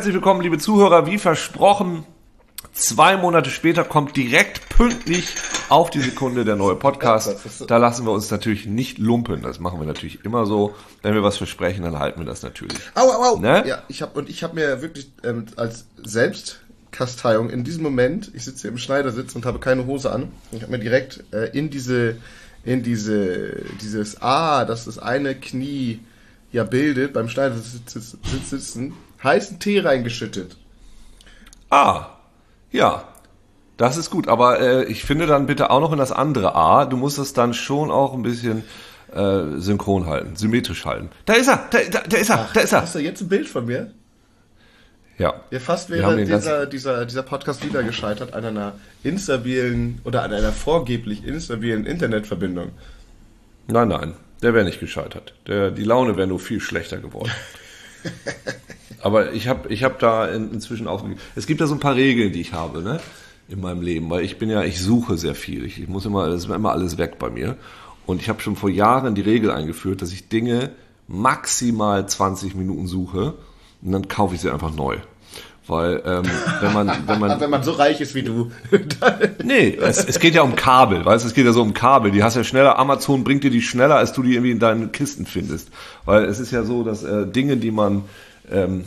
Herzlich willkommen, liebe Zuhörer. Wie versprochen, zwei Monate später kommt direkt pünktlich auf die Sekunde der neue Podcast. Da lassen wir uns natürlich nicht lumpen. Das machen wir natürlich immer so. Wenn wir was versprechen, dann halten wir das natürlich. Au, au, au. Ne? Ja, ich habe und ich habe mir wirklich ähm, als Selbstkasteiung in diesem Moment, ich sitze hier im Schneidersitz und habe keine Hose an. Ich habe mir direkt äh, in diese in diese dieses A, das das eine Knie ja bildet beim Schneidersitz sitzen, heißen Tee reingeschüttet. Ah, ja. Das ist gut, aber äh, ich finde dann bitte auch noch in das andere A. Du musst es dann schon auch ein bisschen äh, synchron halten, symmetrisch halten. Da ist er, da, da, da ist er, da ist er. Hast du jetzt ein Bild von mir? Ja. Ja, fast wäre dieser, dieser, dieser Podcast wieder gescheitert an einer instabilen oder an einer vorgeblich instabilen Internetverbindung. Nein, nein, der wäre nicht gescheitert. Der, die Laune wäre nur viel schlechter geworden. Aber ich habe ich hab da in, inzwischen aufgegeben. Es gibt da so ein paar Regeln, die ich habe, ne? In meinem Leben, weil ich bin ja, ich suche sehr viel. Ich, ich muss immer, es ist immer alles weg bei mir. Und ich habe schon vor Jahren die Regel eingeführt, dass ich Dinge maximal 20 Minuten suche und dann kaufe ich sie einfach neu. Weil ähm, wenn man, wenn man Wenn man so reich ist wie du. Nee, es, es geht ja um Kabel, weißt du, es geht ja so um Kabel. Die hast ja schneller, Amazon bringt dir die schneller, als du die irgendwie in deinen Kisten findest. Weil es ist ja so, dass äh, Dinge, die man, ähm,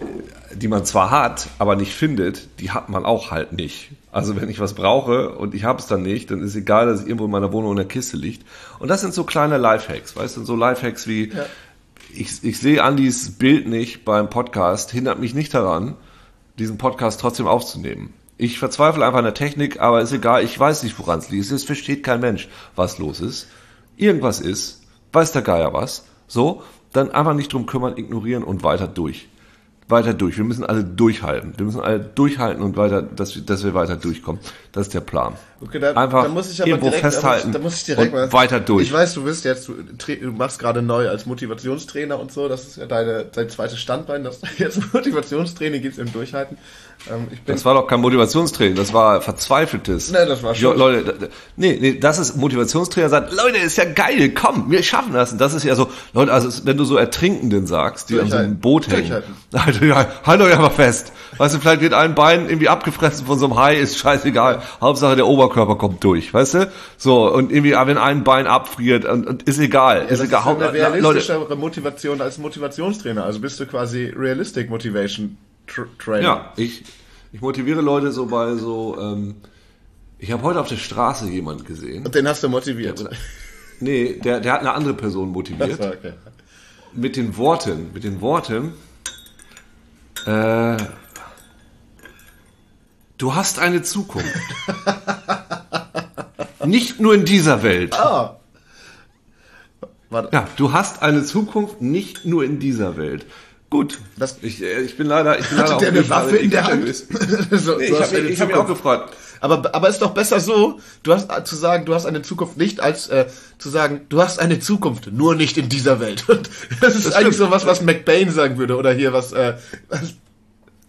äh, die man zwar hat, aber nicht findet, die hat man auch halt nicht. Also wenn ich was brauche und ich habe es dann nicht, dann ist egal, dass es irgendwo in meiner Wohnung in der Kiste liegt. Und das sind so kleine Lifehacks, weißt du, so Lifehacks wie, ich, ich sehe Andys Bild nicht beim Podcast, hindert mich nicht daran, diesen Podcast trotzdem aufzunehmen. Ich verzweifle einfach an der Technik, aber ist egal, ich weiß nicht, woran es liegt. Es versteht kein Mensch, was los ist. Irgendwas ist, weiß der Geier was. So, dann einfach nicht drum kümmern, ignorieren und weiter durch. Weiter durch. Wir müssen alle durchhalten. Wir müssen alle durchhalten und weiter, dass wir, dass wir weiter durchkommen. Das ist der Plan. Okay, da, Einfach da muss ich aber irgendwo direkt, festhalten Da muss, ich direkt und mal, weiter durch. Ich weiß, du bist jetzt, du, du machst gerade neu als Motivationstrainer und so. Das ist ja deine, dein zweites Standbein. Das jetzt Motivationstraining gibt's im Durchhalten. Ähm, Das war doch kein Motivationstraining, das war verzweifeltes. Nee, das war schon- Jo, Leute, da- nee, nee, das ist Motivationstrainer sagt, Leute, ist ja geil, komm, wir schaffen das. Und das ist ja so, Leute, also wenn du so Ertrinkenden sagst, die an so einem. Boot hängen. Alter, ja, halt euch einfach fest. Weißt du, vielleicht wird ein Bein irgendwie abgefressen von so einem Hai, ist scheißegal. Hauptsache der Oberkörper kommt durch, weißt du? So, und irgendwie, ah, wenn ein Bein abfriert, und, und ist egal, ja, ist das ist egal. Haupt- eine Leute, realistischere Motivation als Motivationstrainer. Also bist du quasi Realistic Motivation Tr Trainer. Ja, ich, ich motiviere Leute so bei so, ähm, ich habe heute auf der Straße jemand gesehen. Und den hast du motiviert. Nee, der, der hat eine andere Person motiviert. Okay. Mit den Worten, mit den Worten, äh, du hast eine Zukunft. nicht nur in dieser Welt. Ah. Warte. Ja, du hast eine Zukunft nicht nur in dieser Welt. Gut. Das- ich, äh, ich bin leider, ich bin leider Hatte der auch eine nicht Waffe in der Hand? so, Nee, ich habe hab mich auch gefragt. Aber, aber ist doch besser so, du hast zu sagen, du hast eine Zukunft nicht, als äh, zu sagen, du hast eine Zukunft, nur nicht in dieser Welt. Und das ist eigentlich so was, was McBain sagen würde. Oder hier was, äh, was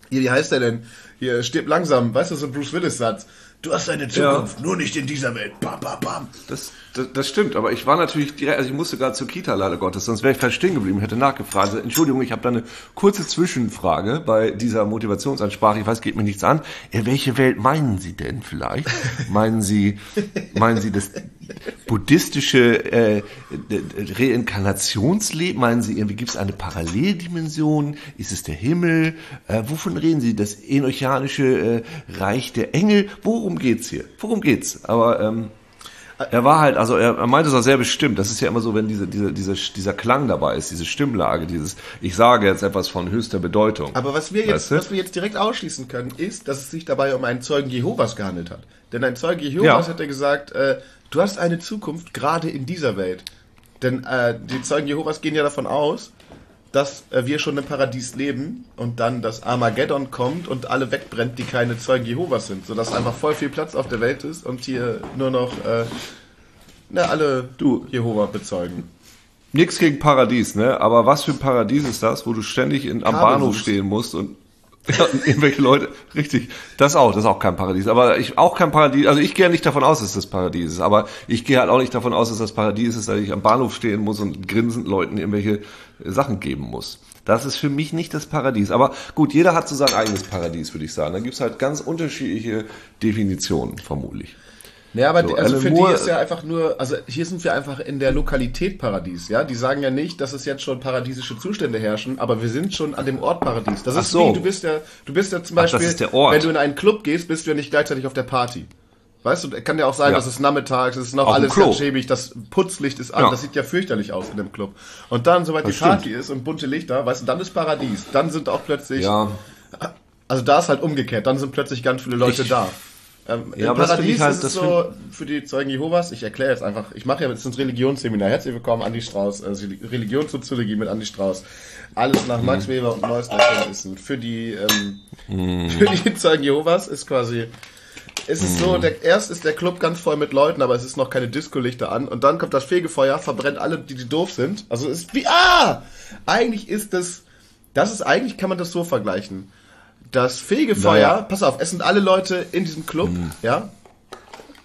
hier, wie heißt der denn? Hier, stirb langsam, weißt du, so ein Bruce Willis-Satz. Du hast eine Zukunft, nur nicht in dieser Welt. Bam, bam, bam. Das, das, das stimmt, aber ich war natürlich direkt, also ich musste gerade zur Kita leider Gottes, sonst wäre ich fast stehen geblieben, hätte nachgefragt. Also, Entschuldigung, ich habe da eine kurze Zwischenfrage bei dieser Motivationsansprache. Ich weiß, geht mir nichts an. Äh, welche Welt meinen Sie denn vielleicht? meinen Sie, meinen Sie das buddhistische äh, Reinkarnationsleben? Meinen Sie, irgendwie gibt es eine Paralleldimension? Ist es der Himmel? Äh, wovon reden Sie? Das enochianische äh, Reich der Engel? Worum geht's hier? Worum geht's? Aber ähm, er war halt, also er, er meinte es auch sehr bestimmt. Das ist ja immer so, wenn diese, diese, diese, dieser Klang dabei ist, diese Stimmlage, dieses, ich sage jetzt etwas von höchster Bedeutung. Aber was wir jetzt, Weißt du? was wir jetzt direkt ausschließen können, ist, dass es sich dabei um einen Zeugen Jehovas gehandelt hat. Denn ein Zeuge Jehovas Ja. hätte gesagt, äh, du hast eine Zukunft gerade in dieser Welt. Denn äh, die Zeugen Jehovas gehen ja davon aus, dass äh, wir schon im Paradies leben und dann das Armageddon kommt und alle wegbrennt, die keine Zeugen Jehovas sind, sodass einfach voll viel Platz auf der Welt ist und hier nur noch äh, ne, alle Du. Jehova bezeugen. Nix gegen Paradies, ne? Aber was für ein Paradies ist das, wo du ständig in, am. Bahnhof stehen musst und ja, irgendwelche Leute, richtig, das auch, das ist auch kein Paradies. Aber ich auch kein Paradies, also ich gehe nicht davon aus, dass das Paradies ist, aber ich gehe halt auch nicht davon aus, dass das Paradies ist, dass ich am Bahnhof stehen muss und grinsend Leuten irgendwelche Sachen geben muss. Das ist für mich nicht das Paradies. Aber gut, jeder hat so sein eigenes Paradies, würde ich sagen. Da gibt es halt ganz unterschiedliche Definitionen, vermutlich. Ja, aber So, also Alan für Moore- die ist ja einfach nur, also hier sind wir einfach in der Lokalität Paradies, ja. Die sagen ja nicht, dass es jetzt schon paradiesische Zustände herrschen, aber wir sind schon an dem Ort Paradies. Das Ach ist so. wie, du bist ja, du bist ja zum Ach, Beispiel, Ort. wenn du in einen Club gehst, bist du ja nicht gleichzeitig auf der Party. Weißt du, kann ja auch sein, Ja. dass es nachmittags ist, noch Auf alles ganz schäbig, das Putzlicht ist an, Ja. das sieht ja fürchterlich aus in dem Club. Und dann, sobald Das die Party ist und bunte Lichter, weißt du, dann ist Paradies. Dann sind auch plötzlich, Ja, also da ist halt umgekehrt, dann sind plötzlich ganz viele Leute Ich- da. Ähm, Ja, Im Paradies halt- ist es das so, für die Zeugen Jehovas, ich erkläre jetzt einfach, ich mache ja jetzt ein Religionsseminar. Herzlich willkommen, Andi Strauß, also Religionssoziologie mit Andi Strauß. Alles nach Max Mhm. Weber und neuesten Erkenntnissen. Für die, ähm, für die Zeugen Jehovas ist quasi, ist es Mhm. so, der, erst ist der Club ganz voll mit Leuten, aber es ist noch keine Disco-Lichter an und dann kommt das Fegefeuer, verbrennt alle, die, die doof sind. Also es ist wie, ah! Eigentlich ist das, das ist, eigentlich kann man das so vergleichen. Das Fegefeuer, Naja. pass auf, es sind alle Leute in diesem Club, ja.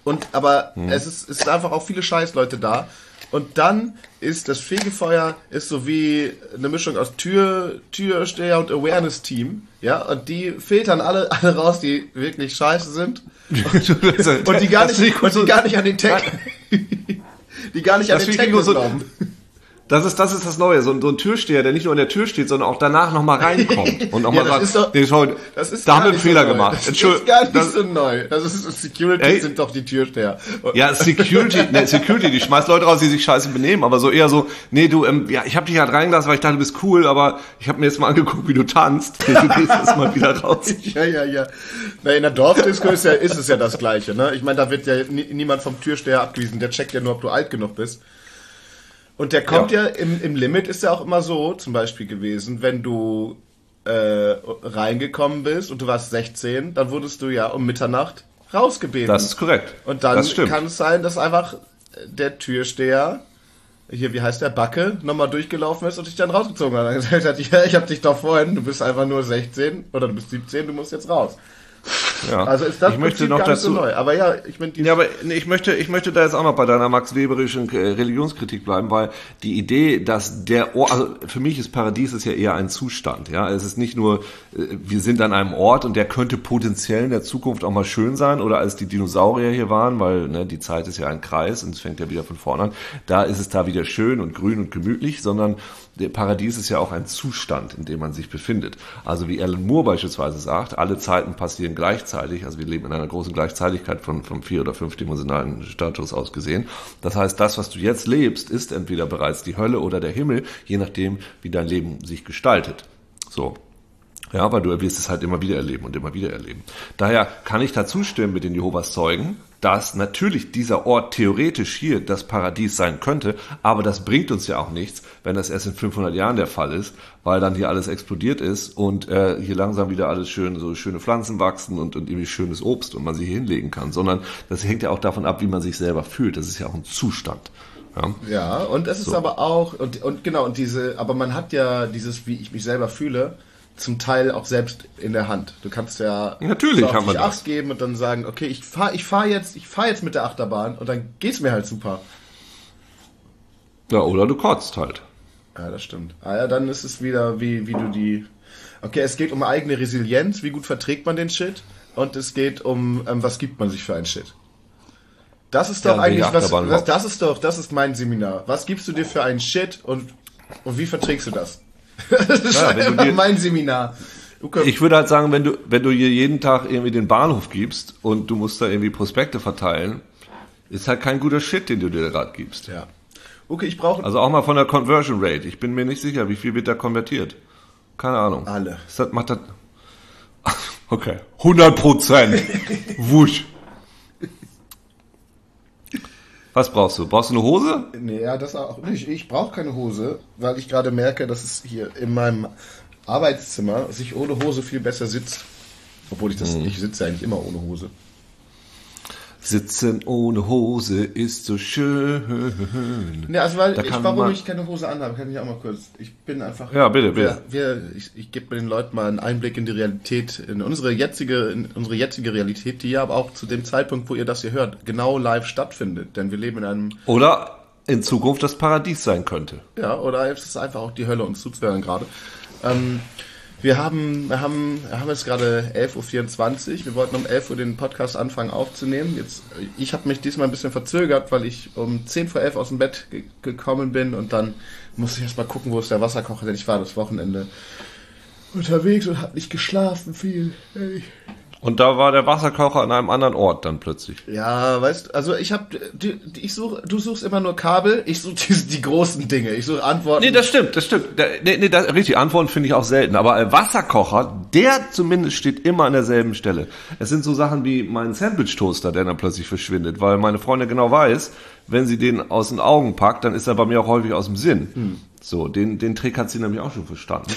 Und aber es ist, es sind einfach auch viele Scheißleute da. Und dann ist das Fegefeuer ist so wie eine Mischung aus Tür, Türsteher und Awareness-Team, ja. Und die filtern alle, alle raus, die wirklich scheiße sind. Und die gar nicht, und die gar nicht an den Text, die gar nicht an den so- glauben. Das ist, das ist das Neue. So, ein- so ein Türsteher, der nicht nur an der Tür steht, sondern auch danach nochmal reinkommt. Und nochmal Ja, sagt, doch- nee, schau, Das ist da haben wir einen so Fehler neu. gemacht. Das ist gar nicht das- so neu. Das ist Security Ey. sind doch die Türsteher. Ja, Security, ne, Security, die schmeißt Leute raus, die sich scheiße benehmen, aber so eher so, nee, du, ähm, ja, ich hab dich halt reingelassen, weil ich dachte, du bist cool, aber ich habe mir jetzt mal angeguckt, wie du tanzt. Du gehst jetzt mal wieder raus. Ja, ja, ja. Na, in der Dorfdisco ist, ja, ist es ja das Gleiche. Ne? Ich meine, da wird ja nie, niemand vom Türsteher abgewiesen. Der checkt ja nur, ob du alt genug bist. Und der kommt ja, im, im Limit ist ja auch immer so, zum Beispiel gewesen, wenn du äh, reingekommen bist und du warst 16, dann wurdest du ja um Mitternacht rausgebeten. Das ist korrekt. Und dann kann es sein, dass einfach der Türsteher, hier, wie heißt der, Backe, nochmal durchgelaufen ist und dich dann rausgezogen hat. Und gesagt hat, ja, ich hab dich doch vorhin, du bist einfach nur 16 oder du bist 17, du musst jetzt raus. Ja. Also ist das ich möchte Prinzip noch gar nicht so dazu, neu. Aber ja, ich meine, Ja, aber ich möchte, ich möchte da jetzt auch noch bei deiner Max Weberischen äh, Religionskritik bleiben, weil die Idee, dass der Ort, also für mich ist Paradies ist ja eher ein Zustand, ja. Es ist nicht nur, äh, wir sind an einem Ort und der könnte potenziell in der Zukunft auch mal schön sein oder als die Dinosaurier hier waren, weil ne, die Zeit ist ja ein Kreis und es fängt ja wieder von vorne an. Da ist es da wieder schön und grün und gemütlich, sondern der Paradies ist ja auch ein Zustand, in dem man sich befindet. Also wie Alan Moore beispielsweise sagt, alle Zeiten passieren gleichzeitig. Also wir leben in einer großen Gleichzeitigkeit von, vom vier- oder fünfdimensionalen Status aus gesehen. Das heißt, das, was du jetzt lebst, ist entweder bereits die Hölle oder der Himmel, je nachdem, wie dein Leben sich gestaltet. So. Ja, aber du wirst es halt immer wieder erleben und immer wieder erleben. Daher kann ich dazu stimmen mit den Jehovas Zeugen, dass natürlich dieser Ort theoretisch hier das Paradies sein könnte, aber das bringt uns ja auch nichts, wenn das erst in 500 Jahren der Fall ist, weil dann hier alles explodiert ist und äh, hier langsam wieder alles schön, so schöne Pflanzen wachsen und, und irgendwie schönes Obst und man sie hier hinlegen kann, sondern das hängt ja auch davon ab, wie man sich selber fühlt. Das ist ja auch ein Zustand. Ja. ja, und es ist aber auch, und, und genau, und diese, aber man hat ja dieses, wie ich mich selber fühle, zum Teil auch selbst in der Hand. Du kannst ja Natürlich so haben wir dich das. Acht geben und dann sagen, okay, ich fahr, ich fahr jetzt, ich fahr jetzt mit der Achterbahn und dann geht's mir halt super. ja, oder du kotzt halt. Ja, das stimmt. Ah ja, dann ist es wieder, wie, wie du die. Okay, es geht um eigene Resilienz, wie gut verträgt man den Shit. Und es geht um, ähm, was gibt man sich für einen Shit. Das ist doch Ja, eigentlich, was, überhaupt? das ist doch, das ist mein Seminar. Was gibst du dir für einen Shit und, und wie verträgst du das? Das ist Ja, wenn dir- mein Seminar. Ich würde halt sagen, wenn du, wenn du hier jeden Tag irgendwie den Bahnhof gibst und du musst da irgendwie Prospekte verteilen, ist halt kein guter Shit, den du dir gerade gibst. ja. Okay, ich brauche Also auch mal von der Conversion Rate. Ich bin mir nicht sicher, wie viel wird da konvertiert. Keine Ahnung. Alle. Das macht das. Okay. 100 Prozent. Wusch. Was brauchst du? Brauchst du eine Hose? Nee, ja, das auch nicht. Ich brauche keine Hose, weil ich gerade merke, dass es hier in meinem Arbeitszimmer sich ohne Hose viel besser sitzt. Obwohl ich das, Mhm. ich sitze eigentlich immer ohne Hose. Sitzen ohne Hose ist so schön. Ne, also weil Da ich, warum man- ich keine Hose anhabe, kann ich auch mal kurz. Ich bin einfach. Ja, bitte, bitte. Wir, wir, ich ich gebe den Leuten mal einen Einblick in die Realität, in unsere jetzige, in unsere jetzige Realität, die ja aber auch zu dem Zeitpunkt, wo ihr das hier hört, genau live stattfindet. Denn wir leben in einem, Oder in Zukunft das Paradies sein könnte. ja, oder es ist einfach auch die Hölle uns zuzuhören gerade. Ähm, wir haben, wir haben, wir haben jetzt gerade 11.24 Uhr. Wir wollten um 11 Uhr den Podcast anfangen aufzunehmen. Jetzt, ich habe mich diesmal ein bisschen verzögert, weil ich um 10 vor 11 aus dem Bett ge gekommen bin und dann musste ich erst mal gucken, wo ist der Wasserkocher, denn ich war das Wochenende unterwegs und habe nicht geschlafen viel. Hey. Und da war der Wasserkocher an einem anderen Ort dann plötzlich. Ja, weißt also ich habe ich such, du suchst immer nur Kabel, ich suche die, die großen Dinge, ich suche Antworten. Nee, das stimmt, das stimmt. Nee, nee, das, richtig, Antworten finde ich auch selten. Aber ein Wasserkocher, der zumindest steht immer an derselben Stelle. Es sind so Sachen wie mein Sandwich-Toaster, der dann plötzlich verschwindet, weil meine Freundin genau weiß, wenn sie den aus den Augen packt, dann ist er bei mir auch häufig aus dem Sinn. Hm. So, den, den Trick hat sie nämlich auch schon verstanden.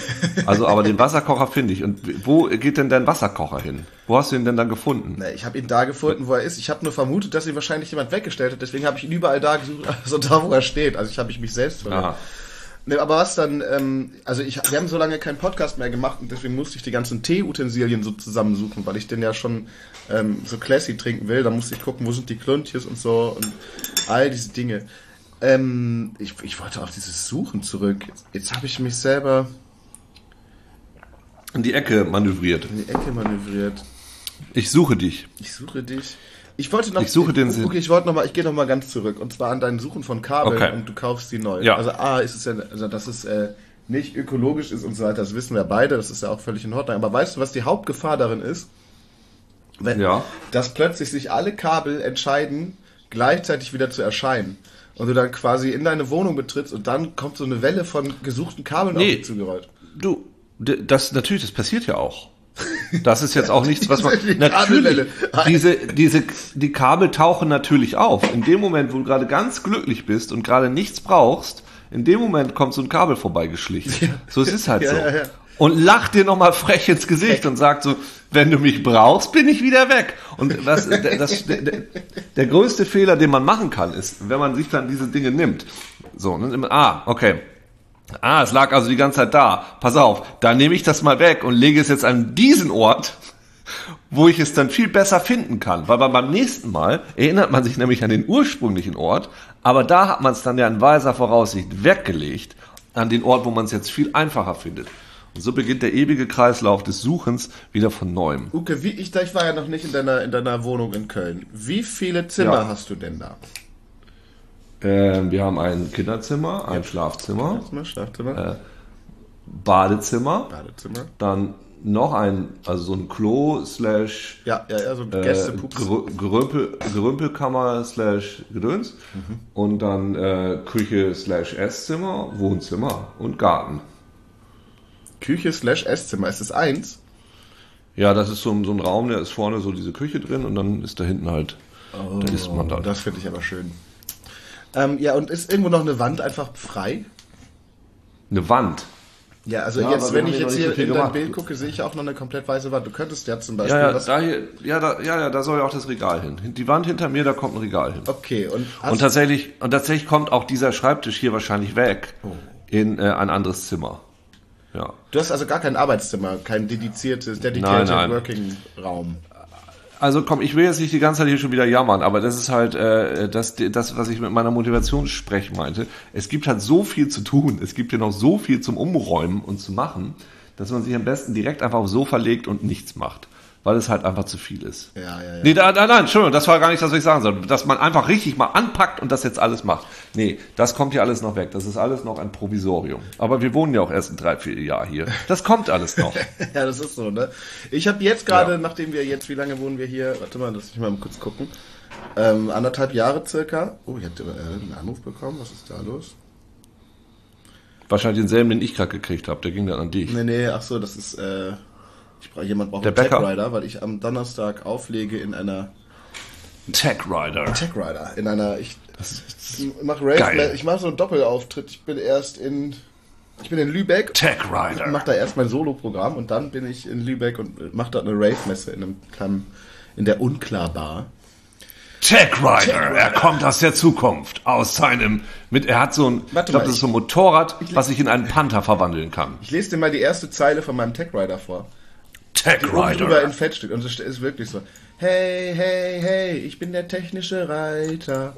Also, aber den Wasserkocher finde ich. Und wo geht denn dein Wasserkocher hin? Wo hast du ihn denn dann gefunden? Nee, ich habe ihn da gefunden, wo er ist. Ich habe nur vermutet, dass ihn wahrscheinlich jemand weggestellt hat. Deswegen habe ich ihn überall da gesucht, also da, wo er steht. Also ich habe ich mich selbst verloren. Nee, aber was dann, ähm, also ich, wir haben so lange keinen Podcast mehr gemacht und deswegen musste ich die ganzen Teeutensilien so zusammensuchen, weil ich den ja schon ähm, so classy trinken will. Da musste ich gucken, wo sind die Kluntjes und so und all diese Dinge. Ähm, ich, ich wollte auf dieses Suchen zurück. Jetzt, jetzt habe ich mich selber in die Ecke manövriert. In die Ecke manövriert. Ich suche dich. Ich suche dich. Ich wollte noch. Ich suche den Sinn. Okay, ich wollte noch mal. Ich gehe noch mal ganz zurück und zwar an dein Suchen von Kabeln okay. und du kaufst die neu. Ja. Also a ist es ja, also dass es äh, nicht ökologisch ist und so weiter. Das wissen wir beide. Das ist ja auch völlig in Ordnung. Aber weißt du, was die Hauptgefahr darin ist? Wenn, ja. Dass plötzlich sich alle Kabel entscheiden, gleichzeitig wieder zu erscheinen und du dann quasi in deine Wohnung betrittst und dann kommt so eine Welle von gesuchten Kabeln nee, auf dich zugerollt. Du, das natürlich, das passiert ja auch. Das ist jetzt auch nichts, was man die natürlich diese diese die Kabel tauchen natürlich auf. In dem Moment, wo du gerade ganz glücklich bist und gerade nichts brauchst, in dem Moment kommt so ein Kabel vorbeigeschlichen. Ja. So es ist halt ja, so. Ja, und lacht dir nochmal frech ins Gesicht und sagt so, wenn du mich brauchst, bin ich wieder weg. Und was, das, der, der größte Fehler, den man machen kann, ist, wenn man sich dann diese Dinge nimmt. So, ne, ah, okay. Ah, es lag also die ganze Zeit da. Pass auf, dann nehme ich das mal weg und lege es jetzt an diesen Ort, wo ich es dann viel besser finden kann. Weil beim nächsten Mal erinnert man sich nämlich an den ursprünglichen Ort, aber da hat man es dann ja in weiser Voraussicht weggelegt, an den Ort, wo man es jetzt viel einfacher findet. Und so beginnt der ewige Kreislauf des Suchens wieder von neuem. Uke, wie, ich, ich war ja noch nicht in deiner, in deiner Wohnung in Köln. Wie viele Zimmer ja. hast du denn da? Ähm, wir haben ein Kinderzimmer, ein ja. Schlafzimmer, Schlafzimmer, Schlafzimmer. Äh, Badezimmer, Badezimmer, dann noch ein, also so ein Klo slash ja, ja, ja, so ein Gästepups. Äh, Gerümpel, Gerümpelkammer slash Gedöns mhm. und dann äh, Küche slash Esszimmer, Wohnzimmer und Garten. Küche slash Esszimmer. Ist das eins? Ja, das ist so ein, so ein Raum, der ist vorne so diese Küche drin und dann ist da hinten halt, oh, da isst man dann. Das finde ich aber schön. Ähm, ja, und ist irgendwo noch eine Wand einfach frei? Eine Wand? Ja, also ja, jetzt, wenn ich jetzt hier so in gemacht. dein Bild gucke, sehe ich auch noch eine komplett weiße Wand. Du könntest ja zum Beispiel... Ja, ja, da, hier, ja, da, ja, ja, da soll ja auch das Regal hin. Die Wand hinter mir, da kommt ein Regal hin. Okay, und... Und tatsächlich, und tatsächlich kommt auch dieser Schreibtisch hier wahrscheinlich weg oh. in äh, ein anderes Zimmer. Ja. Du hast also gar kein Arbeitszimmer, kein dediziertes, dedicated nein, nein. Working Raum. Also komm, ich will jetzt nicht die ganze Zeit hier schon wieder jammern, aber das ist halt äh, das, das, was ich mit meiner Motivationssprech meinte. Es gibt halt so viel zu tun, es gibt ja noch so viel zum Umräumen und zu machen, dass man sich am besten direkt einfach aufs Sofa legt und nichts macht weil es halt einfach zu viel ist. Ja, ja, ja. Nee, da, da, nein, Entschuldigung, das war gar nicht das, was ich sagen soll. Dass man einfach richtig mal anpackt und das jetzt alles macht. Nee, das kommt ja alles noch weg. Das ist alles noch ein Provisorium. Aber wir wohnen ja auch erst in drei, vier Jahren hier. Das kommt alles noch. ja, das ist so, ne? Ich habe jetzt gerade, ja. nachdem wir jetzt, wie lange wohnen wir hier? Warte mal, lass mich mal kurz gucken. Ähm, anderthalb Jahre circa. Oh, ich habe äh, einen Anruf bekommen. Was ist da los? Wahrscheinlich denselben, den ich gerade gekriegt habe. Der ging dann an dich. Nee, nee, ach so, das ist... Äh ich brauche jemand braucht einen Tech Rider, weil ich am Donnerstag auflege in einer Tech Rider. Tech Rider in einer ich, ich mache Rave, ich mache so einen Doppelauftritt. Ich bin erst in ich bin in Lübeck. Tech Rider. Ich mache da erst mein Solo-Programm und dann bin ich in Lübeck und mache da eine Rave-Messe in einem kleinen, in der Unklar-Bar. Tech Rider, Tech Rider, er kommt aus der Zukunft, aus seinem, mit, er hat so ein, Warte ich glaube, das ist so ein Motorrad, was sich in einen Panther verwandeln kann. Ich lese dir mal die erste Zeile von meinem Tech Rider vor. Tech Rider. drüber in Fett steht. Und es ist wirklich so. Hey, hey, hey, ich bin der technische Reiter.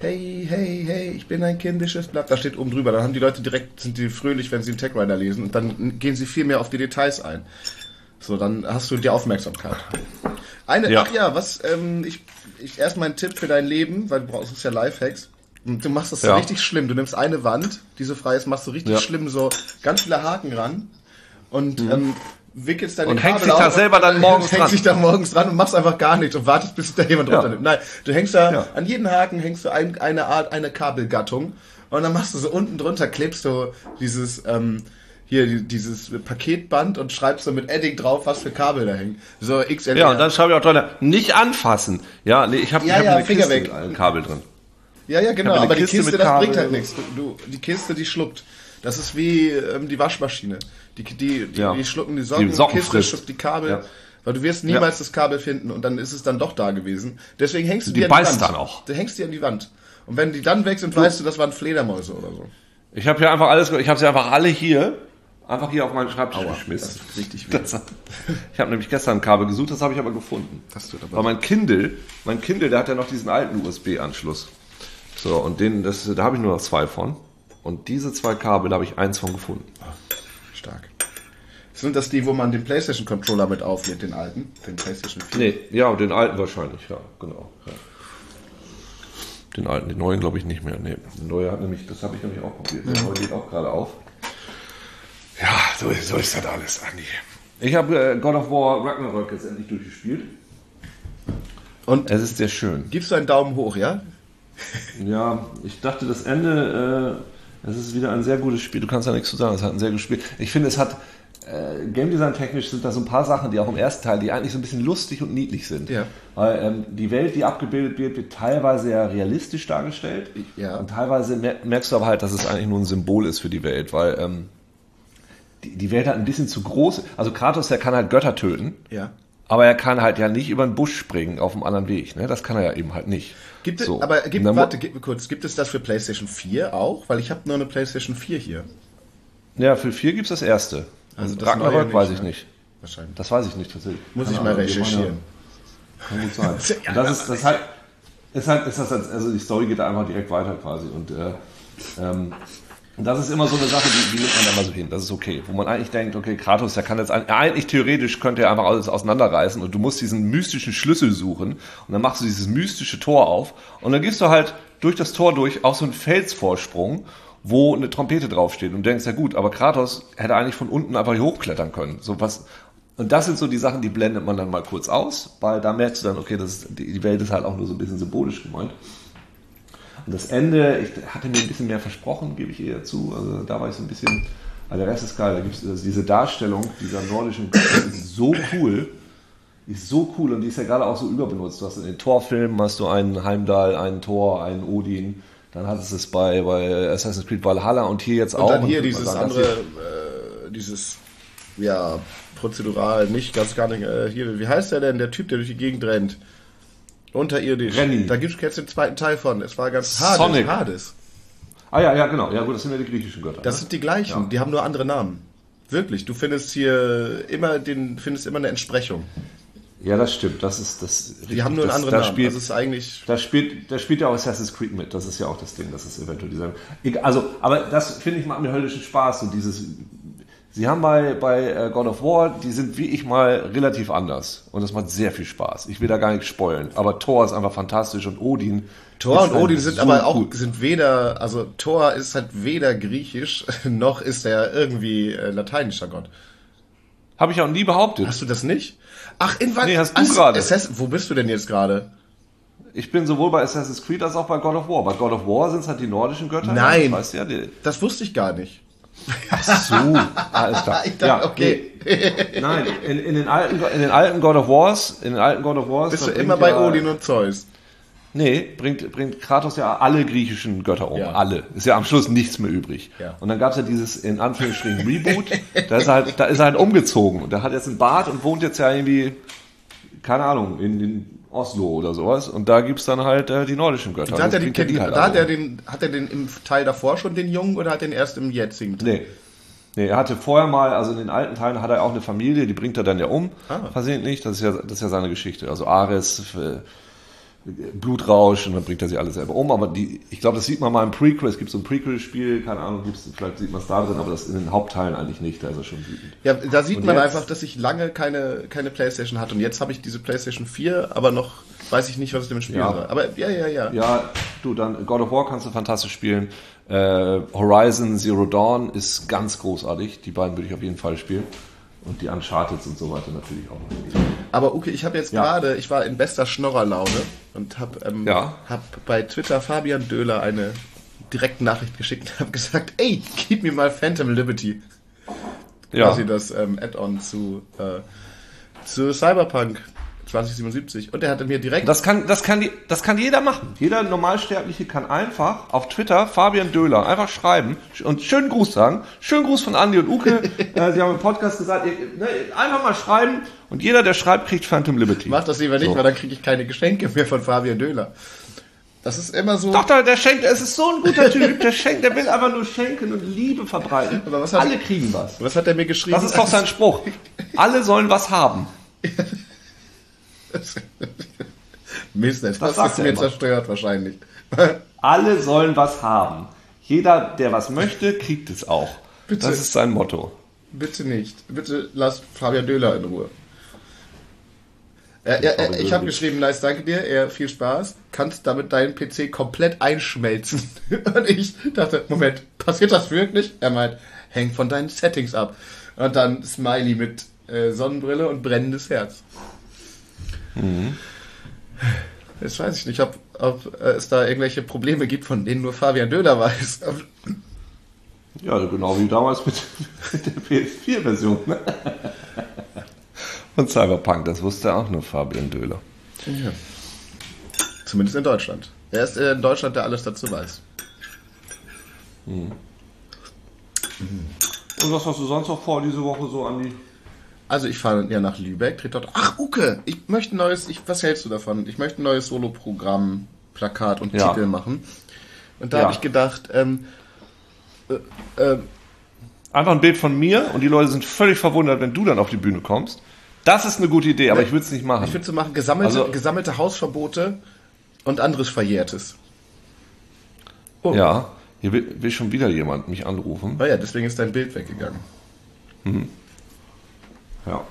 hey, hey, hey, ich bin ein kindisches Blatt. Da steht oben drüber. Dann haben die Leute direkt, sind die fröhlich, wenn sie einen Tech Rider lesen und dann gehen sie viel mehr auf die Details ein. So, dann hast du die Aufmerksamkeit. Eine, Ja. ach ja, was, ähm, ich, ich erst mal ein Tipp für dein Leben, weil du brauchst es ja Lifehacks. Du machst das Ja. richtig schlimm. Du nimmst eine Wand, die so frei ist, machst du richtig Ja. schlimm so ganz viele Haken ran und ähm, wickelst deine Und hängst Kabel dich da selber dann morgens hängst dran. dich da morgens dran und machst einfach gar nichts und wartest, bis da jemand Ja. runternimmt. Nein, du hängst da, Ja. an jeden Haken hängst du ein, eine Art, eine Kabelgattung und dann machst du so unten drunter, klebst du dieses, ähm, hier, die- dieses Paketband und schreibst so mit Edding drauf, was für Kabel da hängen. So XLR. Ja, und dann schreibe ich auch drin, nicht anfassen. Ja, nee, ich habe Ja, ich hab ja, eine Finger Kiste weg. mit allen Kabel drin. Ja, ja, genau, aber die Kiste Kiste, mit das bringt halt nichts. Du, die Kiste, die schluckt. Das ist wie ähm, die Waschmaschine. Die, die, die, Ja. die schlucken die Socken, Die Socken Kiste schluckt die Kabel. Ja. Weil du wirst niemals das Kabel finden und dann ist es dann doch da gewesen. Deswegen hängst du Die die, an die beißt Wand. dann auch. Du hängst die an die Wand. Und wenn die dann weg sind, weißt du, das waren Fledermäuse oder so. Ich habe hier einfach alles, ich habe sie einfach alle hier, einfach hier auf meinen Schreibtisch geschmissen. Das ist richtig. Das, ich habe nämlich gestern ein Kabel gesucht, das habe ich aber gefunden. Das tut aber Weil mein Kindle, mein Kindle, der hat ja noch diesen alten USB-Anschluss. So, und den, das, da habe ich nur noch zwei von. Und diese zwei Kabel, da habe ich eins von gefunden. stark. Sind das die, wo man den PlayStation-Controller mit auflädt, den alten? Den PlayStation 4? Nee, ja, den alten wahrscheinlich, ja, genau. Ja. Den alten, den neuen glaube ich nicht mehr. Nee, der neue hat nämlich, das habe ich nämlich auch probiert. Der neue geht auch gerade auf. Ja, so, so ist das alles, Andi. Ich habe äh, God of War Ragnarok jetzt endlich durchgespielt. Und Es ist sehr schön. gibst du einen Daumen hoch, ja? Ja, ich dachte, das Ende, äh, es ist wieder ein sehr gutes Spiel. Du kannst ja nichts zu sagen, es hat ein sehr gutes Spiel. Ich finde, es hat, äh, Game Design technisch sind da so ein paar Sachen, die auch im ersten Teil, die eigentlich so ein bisschen lustig und niedlich sind. Ja. Weil ähm, die Welt, die abgebildet wird, wird teilweise sehr realistisch dargestellt. Ja. Und teilweise mer merkst du aber halt, dass es eigentlich nur ein Symbol ist für die Welt, weil ähm, die, die Welt hat ein bisschen zu groß. Also Kratos, der kann halt Götter töten. Ja. Aber er kann halt ja nicht über den Busch springen auf einem anderen Weg. Ne? Das kann er ja eben halt nicht. Gibt es, So. aber gibt, warte, gib kurz, gibt es das für PlayStation 4 auch? Weil ich habe nur eine PlayStation 4 hier. Ja, für 4 gibt's das erste. Also das Ragnarok nicht, weiß ich ne? nicht. Wahrscheinlich. Das weiß ich nicht tatsächlich. Muss ich mal recherchieren. ja- Kann gut sein. Und das ist, das halt, ist halt, ist das, als- also die Story geht da einfach direkt weiter quasi. Und äh, ähm, und das ist immer so eine Sache, die, die nimmt man dann mal so hin. Das ist okay. Wo man eigentlich denkt, okay, Kratos, der kann jetzt eigentlich theoretisch könnte er einfach alles auseinanderreißen und du musst diesen mystischen Schlüssel suchen und dann machst du dieses mystische Tor auf und dann gehst du halt durch das Tor durch auf so einen Felsvorsprung, wo eine Trompete draufsteht und denkst, ja gut, aber Kratos hätte eigentlich von unten einfach hier hochklettern können. So was. Und das sind so die Sachen, die blendet man dann mal kurz aus, weil da merkst du dann, okay, das ist, die Welt ist halt auch nur so ein bisschen symbolisch gemeint. Und das Ende, ich hatte mir ein bisschen mehr versprochen, gebe ich ihr zu. Also da war ich so ein bisschen, also der Rest ist geil. Da gibt es diese Darstellung dieser nordischen Götter, die ist so cool. Die ist so cool und die ist ja gerade auch so überbenutzt. Du hast in den Torfilmen hast du einen Heimdall, einen Thor, einen Odin. Dann hattest du es bei, bei Assassin's Creed Valhalla und hier jetzt Und auch. dann hier Und dieses sagt, andere, äh, dieses, ja, prozedural, nicht ganz gar nicht, äh, hier, wie heißt der denn, der Typ, der durch die Gegend rennt? Unterirdisch. Renny. Da gibt es jetzt den zweiten Teil von. Es war ganz Hades. Sonic. Hades. Ah ja, ja, genau. Ja gut, das sind ja die griechischen Götter. Das ne? sind die gleichen, die haben nur andere Namen. Wirklich, du findest hier immer den, findest immer eine Entsprechung. Ja, das stimmt. Das ist das. Die haben nur einen das, anderen da Namen. Spielt, das ist eigentlich. Da spielt, da spielt ja auch Assassin's Creed mit. Das ist ja auch das Ding. Das ist eventuell dieser. Also, aber das finde ich macht mir höllischen Spaß. Und dieses. Sie haben bei, bei äh, God of War, die sind wie ich mal relativ anders. Und das macht sehr viel Spaß. Ich will da gar nichts spoilen. Aber Thor ist einfach fantastisch und Odin. Thor und Odin halt sind so aber auch cool. sind weder, also Thor ist halt weder griechisch noch ist er irgendwie äh, lateinischer Gott. Habe ich auch nie behauptet. Hast du das nicht? Ach, in Nee, hast du gerade. Wo bist du denn jetzt gerade? Ich bin sowohl bei Assassin's Creed als auch bei God of War. Bei God of War sind es halt die nordischen Götter. Nein. Ja. Die, Das wusste ich gar nicht. Ach so. Alles klar. Ich dachte, okay. nee. Nein, in, in, den alten, in den alten God of Wars, in den alten God of Wars. Bist du immer bei ja, Odin und Zeus? Nee, bringt, bringt Kratos ja alle griechischen Götter um. Ja. Alle. Ist ja am Schluss nichts mehr übrig. Ja. Und dann gab's ja dieses, in Anführungsstrichen, Reboot. da, ist er halt, da ist er halt umgezogen. Und der hat jetzt einen Bart und wohnt jetzt ja irgendwie, keine Ahnung, in, in Oslo oder sowas. Und da gibt's dann halt äh, die nordischen Götter. Da hat, er den, bringt ja da halt hat er den, hat er den im Teil davor schon den Jungen oder hat er den erst im jetzigen Teil? Nee. Nee, er hatte vorher mal, also in den alten Teilen hat er auch eine Familie, die bringt er dann ja um, Ah. versehentlich. Das ist ja, das ist ja seine Geschichte. Also Ares, äh, Blutrausch und dann bringt er sich alles selber um. Aber die, ich glaube, das sieht man mal im Prequel. Es gibt so ein Prequel-Spiel, keine Ahnung, gibt's, vielleicht sieht man es da drin, aber das in den Hauptteilen eigentlich nicht. Da ist er schon wütend. Ja, da sieht Und man jetzt? einfach, dass ich lange keine, keine Playstation hatte. Und jetzt habe ich diese Playstation 4, aber noch weiß ich nicht, was ich damit spielen Ja. soll. Aber ja, ja, ja. Ja, du, dann God of War kannst du fantastisch spielen. Äh, Horizon Zero Dawn ist ganz großartig. Die beiden würde ich auf jeden Fall spielen. Und die Uncharted und so weiter natürlich auch. Aber okay, ich habe jetzt Ja. gerade, ich war in bester Schnorrerlaune und habe ähm, Ja. hab bei Twitter Fabian Döhler eine direkte Nachricht geschickt und habe gesagt, ey, gib mir mal Phantom Liberty. Ja, Quasi das ähm, Add-on zu, äh, zu Cyberpunk 2077. Und er hatte mir direkt das kann, das kann, die, das kann jeder machen. Jeder Normalsterbliche kann einfach auf Twitter Fabian Döhler einfach schreiben und schönen Gruß sagen. Schönen Gruß von Andi und Uke. äh, sie haben im Podcast gesagt, ihr, ne, einfach mal schreiben und jeder, der schreibt, kriegt Phantom Liberty. Mach das lieber nicht, So. weil dann kriege ich keine Geschenke mehr von Fabian Döhler. Das ist immer so. Doch, der, der schenkt, es ist so ein guter Typ, der schenkt, der will einfach nur schenken und Liebe verbreiten. Aber was hat- Alle kriegen was. Was hat er mir geschrieben? Das ist doch sein Spruch. Alle sollen was haben. Mist, das, Das ist mir immer. zerstört wahrscheinlich. Alle sollen was haben. Jeder, der was möchte, kriegt es auch. Bitte. Das ist sein Motto. Bitte nicht. Bitte lass Fabian Döhler in Ruhe. Äh, äh, äh, ich habe geschrieben, nice, danke dir, er, viel Spaß. Kannst damit deinen PC komplett einschmelzen. Und ich dachte, Moment, passiert das wirklich? Er meint, hängt von deinen Settings ab. Und dann Smiley mit äh, Sonnenbrille und brennendes Herz. Jetzt weiß ich nicht, ob, ob äh, es da irgendwelche Probleme gibt, von denen nur Fabian Döhler weiß. Ja, genau wie damals mit, mit der PS4-Version. Ne? Und Cyberpunk, das wusste auch nur Fabian Döhler. Ja. Zumindest in Deutschland. Er ist äh, in Deutschland, der alles dazu weiß. Und was hast du sonst noch vor diese Woche so, Andi? Also ich fahre ja nach Lübeck, drehe dort. Ach, Uke, ich möchte ein neues. Ich, was hältst du davon? Ich möchte ein neues Soloprogramm, Plakat und Ja. Titel machen. Und da Ja. habe ich gedacht, ähm, äh, äh, Einfach ein Bild von mir und die Leute sind völlig verwundert, wenn du dann auf die Bühne kommst. Das ist eine gute Idee, aber ich würde es nicht machen. ich würde so machen, gesammelte, Also- gesammelte Hausverbote und anderes Verjährtes. Oh. ja, hier will, will schon wieder jemand mich anrufen. Oh ja, deswegen ist dein Bild weggegangen. Ja.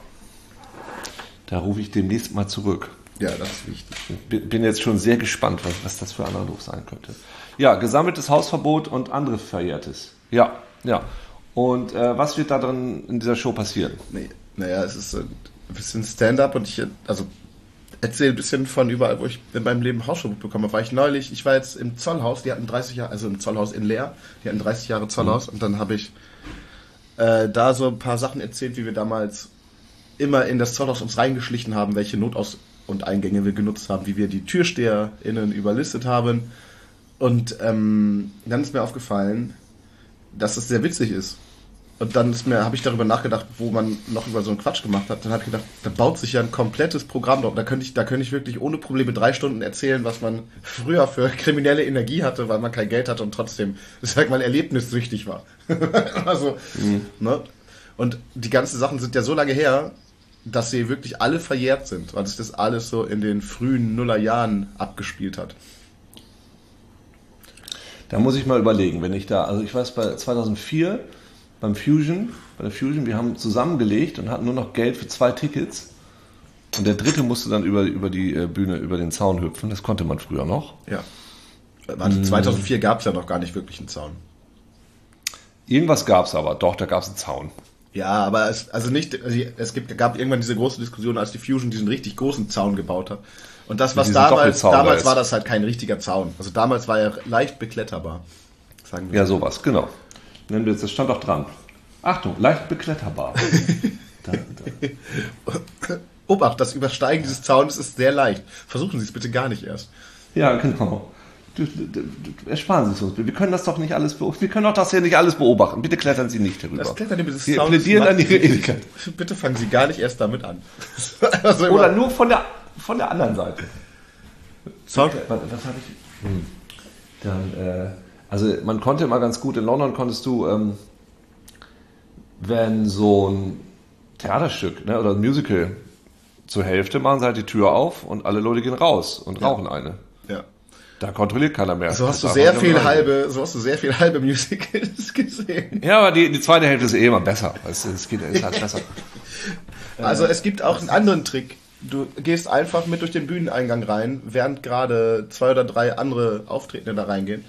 Da rufe ich demnächst mal zurück. Ja, das ist wichtig. Bin bin jetzt schon sehr gespannt, was, was das für ein Anruf sein könnte. Ja, gesammeltes Hausverbot und andere Verjährtes. Ja, ja. Und äh, was wird da drin in dieser Show passieren? Nee, naja, es ist ein bisschen Stand-up und ich, also erzähle ein bisschen von überall, wo ich in meinem Leben Hausverbot bekommen habe. War ich neulich, ich war jetzt im Zollhaus, die hatten 30 Jahre, also im Zollhaus in Leer, die hatten 30 Jahre Zollhaus und dann habe ich äh, da so ein paar Sachen erzählt, wie wir damals immer in das Zollhaus uns reingeschlichen haben, welche Notaus- und Eingänge wir genutzt haben, wie wir die TürsteherInnen überlistet haben. Und ähm, dann ist mir aufgefallen, dass das sehr witzig ist. Und dann ist mir, habe ich darüber nachgedacht, wo man noch über so einen Quatsch gemacht hat. Dann habe ich gedacht, da baut sich ja ein komplettes Programm drauf. Da könnte ich, da könnte ich wirklich ohne Probleme drei Stunden erzählen, was man früher für kriminelle Energie hatte, weil man kein Geld hatte und trotzdem, sag mal, erlebnissüchtig war. also, ne? Und die ganzen Sachen sind ja so lange her, dass sie wirklich alle verjährt sind, weil sich das alles so in den frühen Nullerjahren abgespielt hat. Da muss ich mal überlegen, wenn ich da, also ich weiß bei 2004 beim Fusion, bei der Fusion, wir haben zusammengelegt und hatten nur noch Geld für zwei Tickets. Und der dritte musste dann über, über die äh, Bühne, über den Zaun hüpfen. Das konnte man früher noch. Ja. Warte, 2004 gab es ja noch gar nicht wirklich einen Zaun. Irgendwas gab es aber, doch, da gab es einen Zaun. Ja, aber es, also nicht, also es gibt, gab irgendwann diese große Diskussion, als die Fusion diesen richtig großen Zaun gebaut hat. Und das, was damals, da damals war das halt kein richtiger Zaun. Also damals war er leicht bekletterbar. Sagen wir. Ja, sowas, genau. Nennen wir jetzt, das stand auch dran. Achtung, leicht bekletterbar. da, da. Obacht, das Übersteigen dieses Zaunes ist sehr leicht. Versuchen Sie es bitte gar nicht erst. Ja, genau. Ersparen Sie es uns. Wir können das doch nicht alles beobachten. Wir können doch das hier nicht alles beobachten. Bitte klettern Sie nicht darüber. Das Klettern über dieses Sie plädieren an Ihre Ewigkeit. Bitte fangen Sie gar nicht erst damit an. also Oder nur von der, von der anderen Seite. Sorry. Was, was habe ich? Hm. Dann, äh, also man konnte immer ganz gut, in London konntest du, ähm, wenn so ein Theaterstück ne, oder ein Musical zur Hälfte machen sie halt die Tür auf und alle Leute gehen raus und rauchen eine. Ja. Da kontrolliert keiner mehr. So hast du sehr viel halbe, so hast du sehr viel halbe Musicals gesehen. Ja, aber die, die zweite Hälfte ist eh immer besser. Es, es geht ist halt besser. Also es gibt auch einen anderen Trick. Du gehst einfach mit durch den Bühneneingang rein, während gerade zwei oder drei andere Auftretende da reingehen.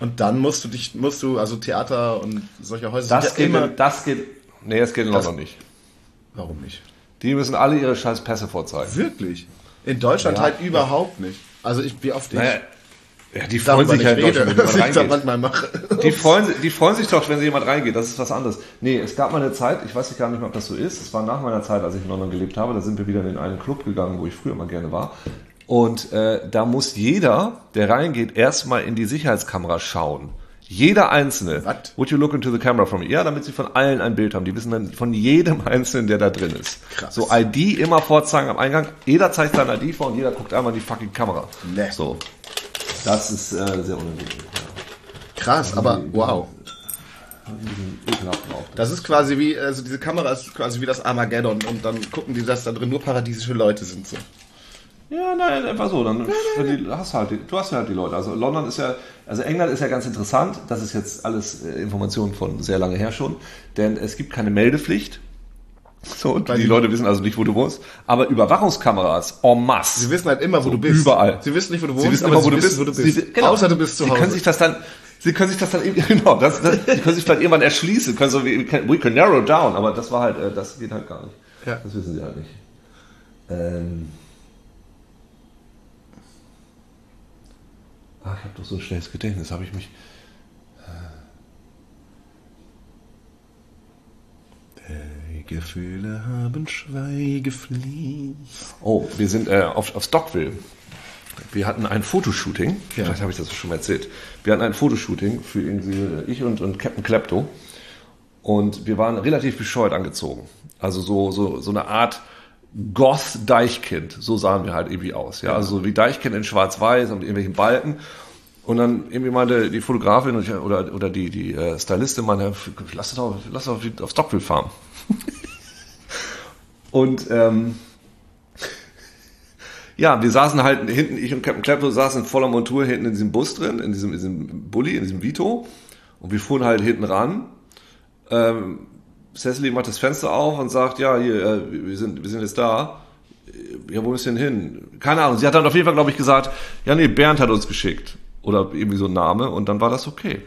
Und dann musst du dich, musst du, also Theater und solche Häuser Das geht, ja immer. das geht, nee, das geht in London nicht. Warum nicht? Die müssen alle ihre scheiß Pässe vorzeigen. Wirklich? In Deutschland Ja. halt überhaupt nicht. Also ich, wie oft ich Naja, ja, die freuen sich in rede, Deutschland, wenn jemand reingeht. manchmal mache. Die freuen, die freuen sich doch, wenn sie jemand reingeht. Das ist was anderes. Nee, es gab mal eine Zeit, ich weiß gar nicht mehr, ob das so ist. Es war nach meiner Zeit, als ich in London gelebt habe. Da sind wir wieder in einen Club gegangen, wo ich früher mal gerne war. Und äh, da muss jeder, der reingeht, erstmal in die Sicherheitskamera schauen. Jeder Einzelne. What? Would you look into the camera from me? Ja, damit sie von allen ein Bild haben. Die wissen dann von jedem Einzelnen, der da drin ist. Krass. So ID immer vorzeigen am Eingang. Jeder zeigt sein ID vor und jeder guckt einmal in die fucking Kamera. Nee. So. Das ist äh, sehr unangenehm. Ja. Krass, aber wow. Das ist quasi wie, also diese Kamera ist quasi wie das Armageddon und dann gucken die, dass da drin nur paradiesische Leute sind. So. Ja, nein, einfach so. Dann die, hast du halt, die, du hast ja halt die Leute. Also London ist ja, also England ist ja ganz interessant. Das ist jetzt alles äh, Informationen von sehr lange her schon, denn es gibt keine Meldepflicht. So, und Weil die Leute wissen also nicht, wo du wohnst. Aber Überwachungskameras en masse. Sie wissen halt immer, wo So, du bist. überall. Sie wissen nicht, wo du wohnst, Sie wissen immer, wo sie du bist. wo du bist. Sie, genau. Außer du bist zu Sie Hause. können sich das dann, sie können sich das dann genau, das, das, sie können sich vielleicht irgendwann erschließen, können so, we can, we can narrow down, aber das war halt, äh, das geht halt gar nicht. Ja. Das wissen sie halt nicht. Ähm. Ach, ich habe doch so ein schnelles Gedächtnis, habe ich mich. Gefühle haben Schweigepflicht. Oh, wir sind äh, auf, auf Stockville. Wir hatten ein Fotoshooting. Ja. Vielleicht habe ich das schon mal erzählt. Wir hatten ein Fotoshooting für irgendwie ich und, und Captain Klepto. Und wir waren relativ bescheuert angezogen. Also so, so, so eine Art Goth-Deichkind. So sahen wir halt irgendwie aus. Ja, also so wie Deichkind in Schwarz-Weiß und irgendwelchen Balken. Und dann irgendwie meinte die Fotografin oder, oder die, die äh, Stylistin meinte, lass doch, lass doch auf, auf fahren. und ähm, ja, wir saßen halt hinten, ich und Captain Klepto saßen in voller Montur hinten in diesem Bus drin, in diesem, in diesem Bulli, in diesem Vito. Und wir fuhren halt hinten ran. Ähm, Cecily macht das Fenster auf und sagt, ja, hier, äh, wir sind, wir sind jetzt da. Ja, wo müssen wir denn hin? Keine Ahnung. Sie hat dann auf jeden Fall, glaube ich, gesagt, ja, nee, Bernd hat uns geschickt. Oder irgendwie so ein Name. Und dann war das okay.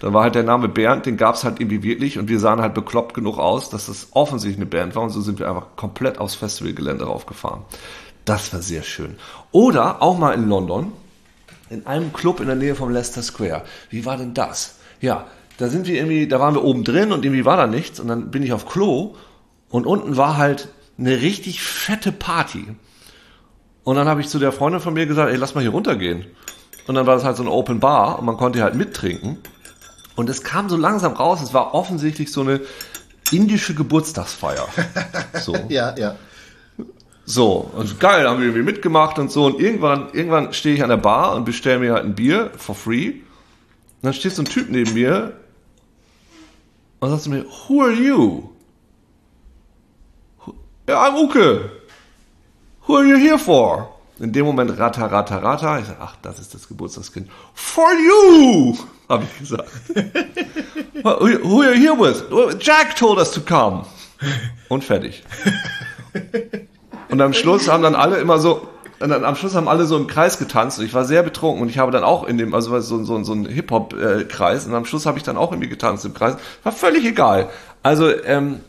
Dann war halt der Name Bernd, den gab's halt irgendwie wirklich. Und wir sahen halt bekloppt genug aus, dass das offensichtlich eine Band war. Und so sind wir einfach komplett aufs Festivalgelände raufgefahren. Das war sehr schön. Oder auch mal in London, in einem Club in der Nähe vom Leicester Square. Wie war denn das? Ja, da sind wir irgendwie, da waren wir oben drin und irgendwie war da nichts und dann bin ich auf Klo und unten war halt eine richtig fette Party. Und dann habe ich zu der Freundin von mir gesagt, ey, lass mal hier runtergehen. Und dann war das halt so eine Open Bar und man konnte halt mittrinken. Und es kam so langsam raus, es war offensichtlich so eine indische Geburtstagsfeier. So. Ja, ja. So, und geil, haben wir irgendwie mitgemacht und so. Und irgendwann, irgendwann stehe ich an der Bar und bestelle mir halt ein Bier for free. Und dann steht so ein Typ neben mir und sagt zu mir, who are you? Ja, I'm Uke. Who are you here for? In dem Moment ratter, ratter, ratter. Ich sage, ach, das ist das Geburtstagskind. For you! Habe ich gesagt. who, are you here with? Jack told us to come. Und fertig. Und am Schluss haben dann alle immer so, und dann am Schluss haben alle so im Kreis getanzt und ich war sehr betrunken und ich habe dann auch in dem, also so, so, so ein Hip-Hop-Kreis und am Schluss habe ich dann auch irgendwie getanzt im Kreis. War völlig egal. Also ähm,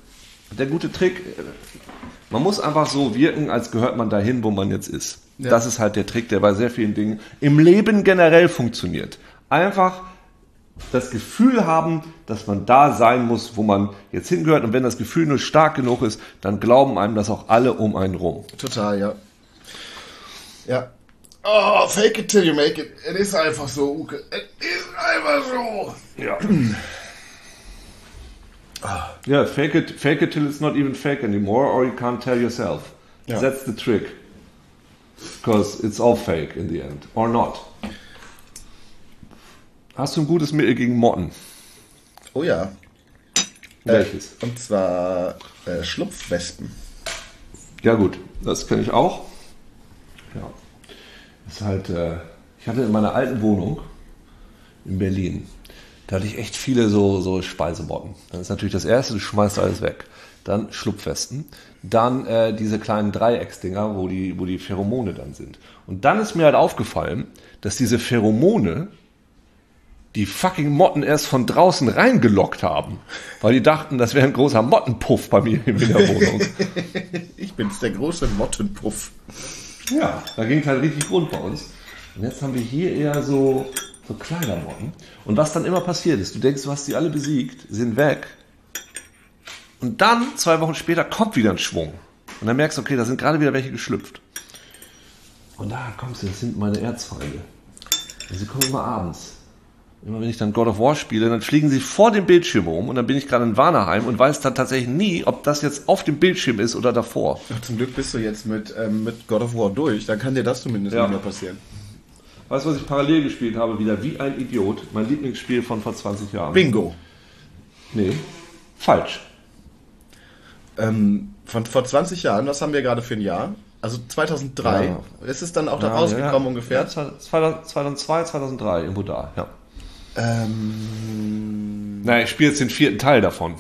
der gute Trick, äh, man muss einfach so wirken, als gehört man dahin, wo man jetzt ist. Ja. Das ist halt der Trick, der bei sehr vielen Dingen im Leben generell funktioniert. Einfach das Gefühl haben, dass man da sein muss, wo man jetzt hingehört. Und wenn das Gefühl nur stark genug ist, dann glauben einem das auch alle um einen rum. Total, ja. Ja. Oh, fake it till you make it. Es ist einfach so, Uke. Es ist einfach so. Ja. Ja, fake it, fake it till it's not even fake anymore, or you can't tell yourself. Ja. That's the trick. Because it's all fake in the end. Or not. Hast du ein gutes Mittel gegen Motten? Oh ja. Welches? Und zwar äh, Schlupfwespen. Ja gut, das kenne ich auch. Ja. Das ist halt, äh, ich hatte in meiner alten Wohnung in Berlin, da hatte ich echt viele so, so Speisemotten. Dann ist natürlich das erste, du schmeißt alles weg. Dann Schlupfwesten. Dann äh, diese kleinen Dreiecksdinger, wo die, wo die Pheromone dann sind. Und dann ist mir halt aufgefallen, dass diese Pheromone die fucking Motten erst von draußen reingelockt haben, weil die dachten, das wäre ein großer Mottenpuff bei mir in der Wohnung. Ich bin's, der große Mottenpuff. Ja, da ging es halt richtig rund bei uns. Und jetzt haben wir hier eher so, so kleiner Motten. Und was dann immer passiert ist, du denkst, du hast sie alle besiegt, sind weg. Und dann, zwei Wochen später, kommt wieder ein Schwung. Und dann merkst du, okay, da sind gerade wieder welche geschlüpft. Und da kommst du, das sind meine Erzfeinde. Und sie kommen immer abends. Immer wenn ich dann God of War spiele, dann fliegen sie vor dem Bildschirm rum und dann bin ich gerade in Warnerheim und weiß dann tatsächlich nie, ob das jetzt auf dem Bildschirm ist oder davor. Ach, zum Glück bist du jetzt mit, ähm, mit God of War durch. Dann kann dir das zumindest Ja. nicht mehr passieren. Weißt du, was ich parallel gespielt habe? Wieder wie ein Idiot. Mein Lieblingsspiel von vor 20 Jahren. Bingo. Nee, falsch. Ähm, von vor 20 Jahren, was haben wir gerade für ein Jahr? Also 2003. Ja. Ist es dann auch da Ja, rausgekommen ja. ungefähr? Ja, 2002, 2003 irgendwo da, ja. Ähm, Na, ich spiele jetzt den vierten Teil davon.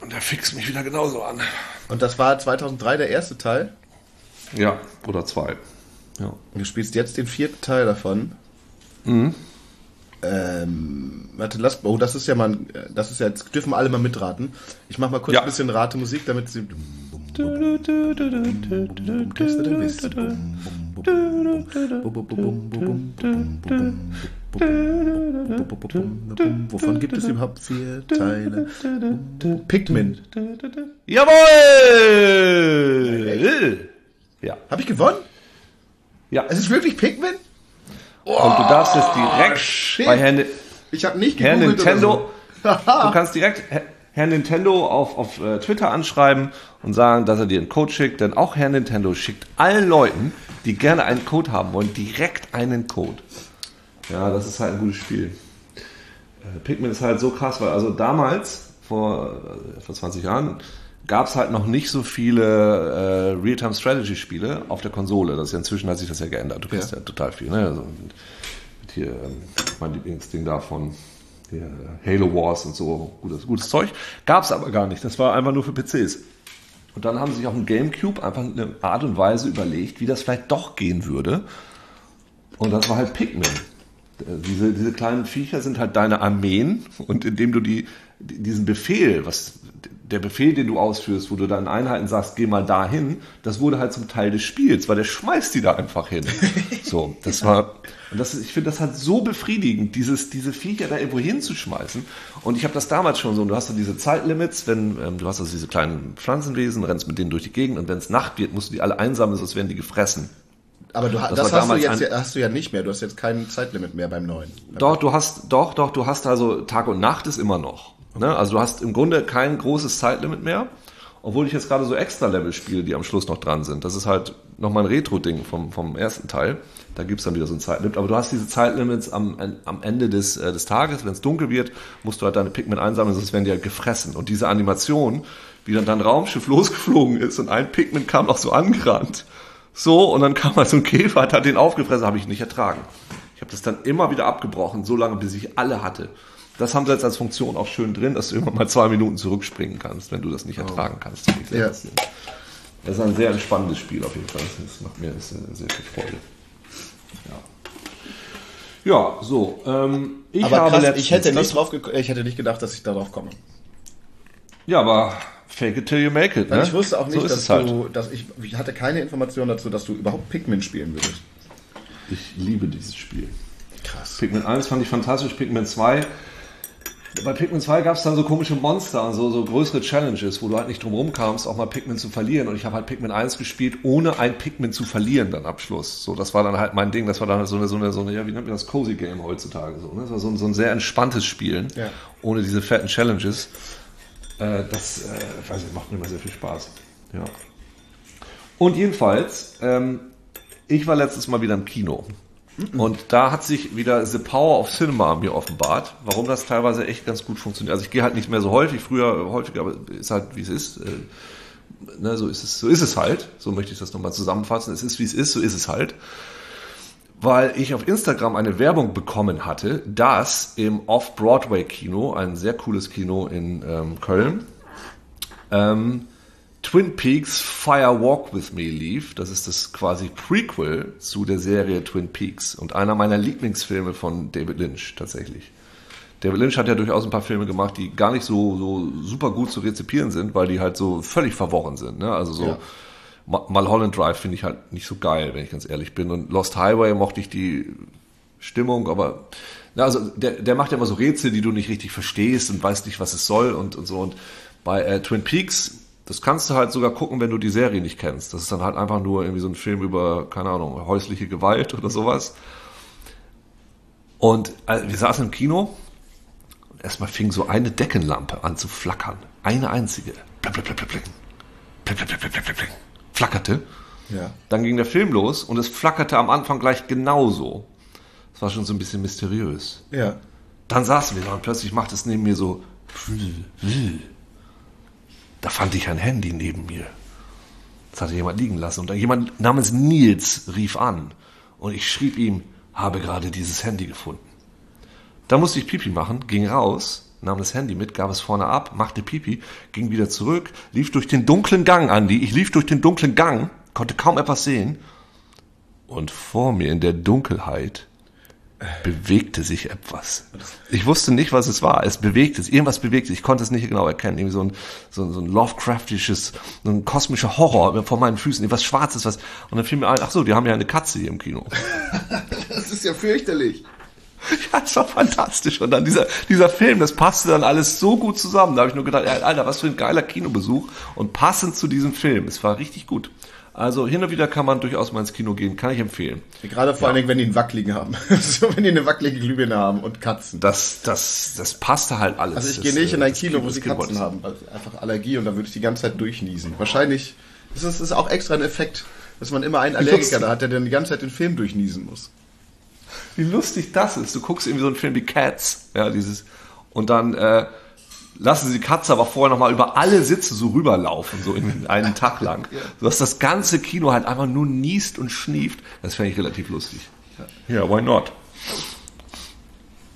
Und der fixt mich wieder genauso an. und das war 2003 der erste Teil. Ja, oder zwei. Ja. Und du spielst jetzt den vierten Teil davon. Mhm. Ähm, warte, lass, oh, das ist ja mal, das ist ja, jetzt dürfen alle mal mitraten. Ich mach mal kurz Ja. ein bisschen Ratemusik, damit sie. Wovon gibt es überhaupt vier Teile? Pikmin. Jawohl! Ja. Habe ich gewonnen? ja. Es ist wirklich Pikmin? Und du darfst jetzt direkt shit. bei Herrn, Ich habe nicht Herr Nintendo, so. du kannst direkt Herr- Herr Nintendo auf, auf äh, Twitter anschreiben und sagen, dass er dir einen Code schickt, denn auch Herr Nintendo schickt allen Leuten, die gerne einen Code haben wollen, direkt einen Code. Ja, das ist halt ein gutes Spiel. Äh, Pikmin ist halt so krass, weil also damals, vor, äh, vor 20 Jahren, gab es halt noch nicht so viele äh, Real-Time-Strategy-Spiele auf der Konsole. Das ist ja inzwischen hat sich das ja geändert. Du kriegst ja, Ja. total viel. Ne? Also, mit hier ähm, mein Lieblingsding davon, Halo Wars und so, gutes, gutes Zeug. Gab es aber gar nicht. Das war einfach nur für PCs. Und dann haben sie sich auf dem Gamecube einfach eine Art und Weise überlegt, wie das vielleicht doch gehen würde. Und das war halt Pikmin. Äh, Diese, diese kleinen Viecher sind halt deine Armeen und indem du die, diesen Befehl, was, der Befehl, den du ausführst, wo du deinen Einheiten sagst, geh mal dahin, das wurde halt zum Teil des Spiels, weil der schmeißt die da einfach hin. So, das war, und das, ist- ich finde das halt so befriedigend, dieses, diese Viecher da irgendwo hinzuschmeißen. Und ich habe das damals schon so, und du hast so diese Zeitlimits, wenn, ähm, du hast also diese kleinen Pflanzenwesen, rennst mit denen durch die Gegend und wenn es Nacht wird, musst du die alle einsammeln, sonst werden die gefressen. Aber du, das, war hast, du jetzt, ein- ja- hast du ja nicht mehr. Du hast jetzt kein Zeitlimit mehr beim neuen. Doch, du hast, doch, doch, du hast also Tag und Nacht ist immer noch. Ne? Also du hast im Grunde kein großes Zeitlimit mehr, obwohl ich jetzt gerade so Extra-Level spiele, die am Schluss noch dran sind. Das ist halt nochmal ein Retro-Ding vom, vom ersten Teil. Da gibt's dann wieder so ein Zeitlimit. Aber du hast diese Zeitlimits am, am Ende des, äh, des Tages, wenn es dunkel wird, musst du halt deine Pikmin einsammeln, sonst werden die halt gefressen. Und diese Animation, wie dann dein Raumschiff losgeflogen ist und ein Pikmin kam noch so angerannt. So, und dann kam halt so ein Käfer, hat den aufgefressen, habe ich nicht ertragen. Ich habe das dann immer wieder abgebrochen, so lange, bis ich alle hatte. Das haben sie jetzt als Funktion auch schön drin, dass du immer mal zwei Minuten zurückspringen kannst, wenn du das nicht ertragen kannst. Das ist Ja. Das ist ein sehr entspannendes Spiel auf jeden Fall. Das macht mir sehr, sehr viel Freude. Ja, ja so. Ähm, ich Aber krass, ich hätte, nicht drauf ich hätte nicht gedacht, dass ich darauf komme. Ja, aber fake it till you make it. Ne? ich wusste auch nicht, so dass halt. du, dass ich, ich hatte keine Information dazu, dass du überhaupt Pikmin spielen würdest. Ich liebe dieses Spiel. Krass. Pikmin 1 fand ich fantastisch, Pikmin 2. Bei Pikmin 2 gab es dann so komische Monster und so, so größere Challenges, wo du halt nicht drum rumkamst, auch mal Pikmin zu verlieren. Und ich habe halt Pikmin 1 gespielt, ohne ein Pikmin zu verlieren dann am Schluss. So, das war dann halt mein Ding. Das war dann so eine, so eine, so eine ja, wie nennt man das, Cozy Game heutzutage. So, ne? Das war so ein, so ein sehr entspanntes Spielen, Ja. ohne diese fetten Challenges. Äh, das, äh, ich weiß nicht, macht mir immer sehr viel Spaß. Ja. Und jedenfalls, ähm, ich war letztes Mal wieder im Kino. Und da hat sich wieder The Power of Cinema mir offenbart, warum das teilweise echt ganz gut funktioniert. Also ich gehe halt nicht mehr so häufig, früher häufiger, aber ist halt wie es ist. Äh, ne, so ist es, so ist es halt. So möchte ich das nochmal zusammenfassen. Es ist wie es ist, so ist es halt. Weil ich auf Instagram eine Werbung bekommen hatte, dass im Off-Broadway-Kino, ein sehr cooles Kino in ähm, Köln, ähm, Twin Peaks Fire Walk With Me lief. Das ist das quasi Prequel zu der Serie Twin Peaks und einer meiner Lieblingsfilme von David Lynch tatsächlich. David Lynch hat ja durchaus ein paar Filme gemacht, die gar nicht so, so super gut zu rezipieren sind, weil die halt so völlig verworren sind. Ne? Also so ja. Mulholland Drive finde ich halt nicht so geil, wenn ich ganz ehrlich bin. Und Lost Highway mochte ich die Stimmung, aber na, also der, der macht ja immer so Rätsel, die du nicht richtig verstehst und weißt nicht, was es soll und, und so. Und bei äh, Twin Peaks, das kannst du halt sogar gucken, wenn du die Serie nicht kennst. Das ist dann halt einfach nur irgendwie so ein Film über, keine Ahnung, häusliche Gewalt oder sowas. Und äh, wir saßen im Kino erstmal fing so eine Deckenlampe an zu flackern. Eine einzige. Flackerte. Ja. Dann ging der Film los und es flackerte am Anfang gleich genauso. Das war schon so ein bisschen mysteriös. Ja. Dann saßen wir da und plötzlich macht es neben mir so. Da fand ich ein Handy neben mir. Das hatte jemand liegen lassen. Und jemand namens Nils rief an. Und ich schrieb ihm, habe gerade dieses Handy gefunden. Da musste ich Pipi machen, ging raus, nahm das Handy mit, gab es vorne ab, machte Pipi, ging wieder zurück, lief durch den dunklen Gang, Andi. Ich lief durch den dunklen Gang, konnte kaum etwas sehen. Und vor mir in der Dunkelheit bewegte sich etwas. Ich wusste nicht, was es war. Es bewegte sich. Irgendwas bewegte sich. Ich konnte es nicht genau erkennen. Irgendwie so ein, so ein, so ein Lovecraftisches, so ein kosmischer Horror vor meinen Füßen. Etwas Schwarzes, was. Und dann fiel mir ein, ach so, die haben ja eine Katze hier im Kino. das ist ja fürchterlich. Ja, das war fantastisch. Und dann dieser, dieser Film, das passte dann alles so gut zusammen. Da habe ich nur gedacht, Alter, was für ein geiler Kinobesuch. Und passend zu diesem Film. Es war richtig gut. Also hin und wieder kann man durchaus mal ins Kino gehen, kann ich empfehlen. Gerade vor ja. allen Dingen, wenn die einen Wackeligen haben. so, wenn die eine wackelige Glühbirne haben und Katzen. Das, das, das passte halt alles. Also ich gehe nicht in ein Kino, Kino, wo sie Katzen haben. Also einfach Allergie und da würde ich die ganze Zeit durchniesen. Wahrscheinlich ist es ist auch extra ein Effekt, dass man immer einen Allergiker da hat, der dann die ganze Zeit den Film durchniesen muss wie lustig das ist. Du guckst irgendwie so einen Film wie Cats, ja, dieses, und dann äh, lassen sie die Katze aber vorher nochmal über alle Sitze so rüberlaufen, so in einen Tag lang. So dass das ganze Kino halt einfach nur niest und schnieft. Das fände ich relativ lustig. Ja, yeah, why not?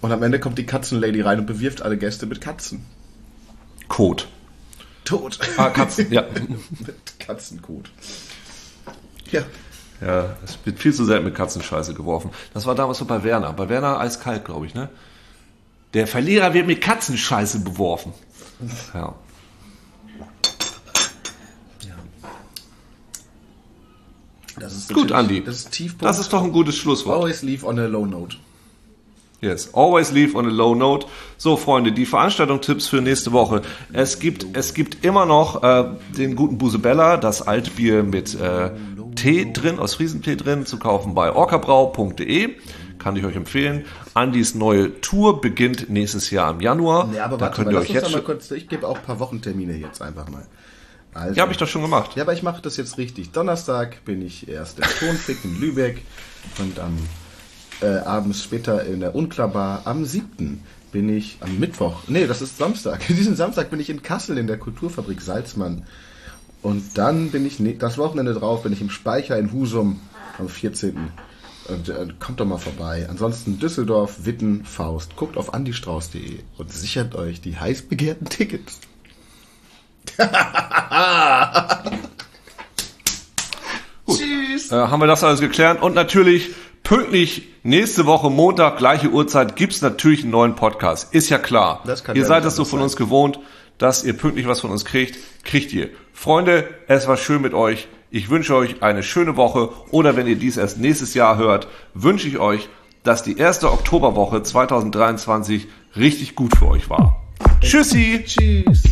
Und am Ende kommt die Katzenlady rein und bewirft alle Gäste mit Katzen. Kot. Tot. Ah, Katzen, ja. mit Katzenkot. Ja. Ja, es wird viel zu selten mit Katzenscheiße geworfen. Das war damals so bei Werner. Bei Werner eiskalt, glaube ich, ne? Der Verlierer wird mit Katzenscheiße beworfen. Ja. Das ist gut, Andy. Das ist Tiefpunkt. Das ist doch ein gutes Schlusswort. Always leave on a low note. Yes, always leave on a low note. So, Freunde, die Veranstaltungstipps für nächste Woche. Es gibt, es gibt immer noch äh, den guten Busebella, das Altbier mit äh, Tee drin, aus Friesentee drin, zu kaufen bei orcabrau.de. Kann ich euch empfehlen. Andys neue Tour beginnt nächstes Jahr im Januar. Ja, aber da warte, könnt ihr euch jetzt mal kurz, ich gebe auch ein paar Wochentermine jetzt einfach mal. Also, ja, habe ich doch schon gemacht. Ja, aber ich mache das jetzt richtig. Donnerstag bin ich erst im Tonfick in Lübeck und am äh, abends später in der Unklarbar. Am 7. bin ich am Mittwoch, nee, das ist Samstag. Diesen Samstag bin ich in Kassel in der Kulturfabrik Salzmann. Und dann bin ich, das Wochenende drauf, bin ich im Speicher in Husum am 14. Und äh, kommt doch mal vorbei. Ansonsten Düsseldorf, Witten, Faust. Guckt auf andistrauß.de und sichert euch die heiß begehrten Tickets. Tschüss. Äh, haben wir das alles geklärt? Und natürlich pünktlich nächste Woche Montag, gleiche Uhrzeit, gibt's natürlich einen neuen Podcast. Ist ja klar. ihr seid das so von sein. uns gewohnt, dass ihr pünktlich was von uns kriegt. Kriegt ihr. Freunde, es war schön mit euch. Ich wünsche euch eine schöne Woche oder wenn ihr dies erst nächstes Jahr hört, wünsche ich euch, dass die erste Oktoberwoche 2023 richtig gut für euch war. Tschüssi. Tschüss.